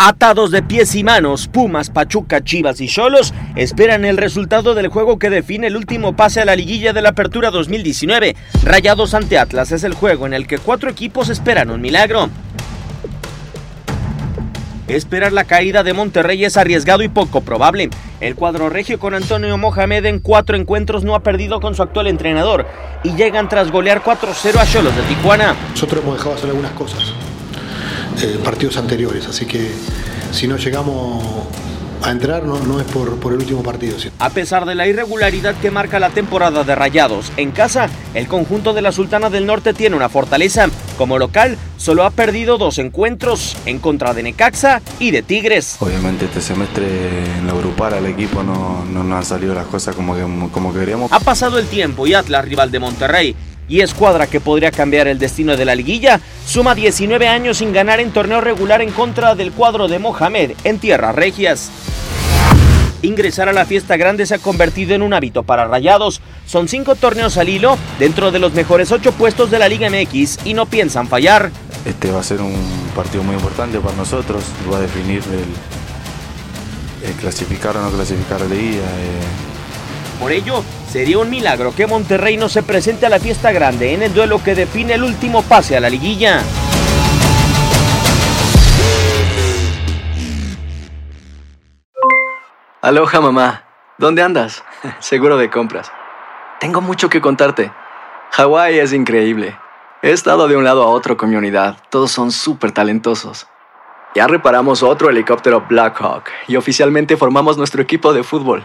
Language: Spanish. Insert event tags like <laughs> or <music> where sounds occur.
Atados de pies y manos, Pumas, Pachuca, Chivas y Cholos esperan el resultado del juego que define el último pase a la liguilla de la Apertura 2019. Rayados ante Atlas es el juego en el que cuatro equipos esperan un milagro. Esperar la caída de Monterrey es arriesgado y poco probable. El cuadro regio con Antonio Mohamed en cuatro encuentros no ha perdido con su actual entrenador y llegan tras golear 4-0 a Cholos de Tijuana. Nosotros hemos dejado hacer algunas cosas, eh, partidos anteriores, así que si no llegamos a entrar no, no es por, por el último partido. A pesar de la irregularidad que marca la temporada de Rayados, en casa, el conjunto de la Sultana del Norte tiene una fortaleza. Como local, solo ha perdido dos encuentros, en contra de Necaxa y de Tigres. Obviamente este semestre en lo grupal al equipo no, no nos han salido las cosas como, que, como queríamos. Ha pasado el tiempo y Atlas, rival de Monterrey, y escuadra que podría cambiar el destino de la liguilla, suma 19 años sin ganar en torneo regular en contra del cuadro de Mohamed en tierras regias. Ingresar a la fiesta grande se ha convertido en un hábito para Rayados. Son cinco torneos al hilo dentro de los mejores ocho puestos de la Liga MX y no piensan fallar. Este va a ser un partido muy importante para nosotros, va a definir el, clasificar o no clasificar a la liga. Por ello, sería un milagro que Monterrey no se presente a la fiesta grande en el duelo que define el último pase a la liguilla. Aloha mamá, ¿dónde andas? <laughs> Seguro de compras. Tengo mucho que contarte. Hawái es increíble. He estado de un lado a otro con mi unidad. Todos son súper talentosos. Ya reparamos otro helicóptero Blackhawk y oficialmente formamos nuestro equipo de fútbol.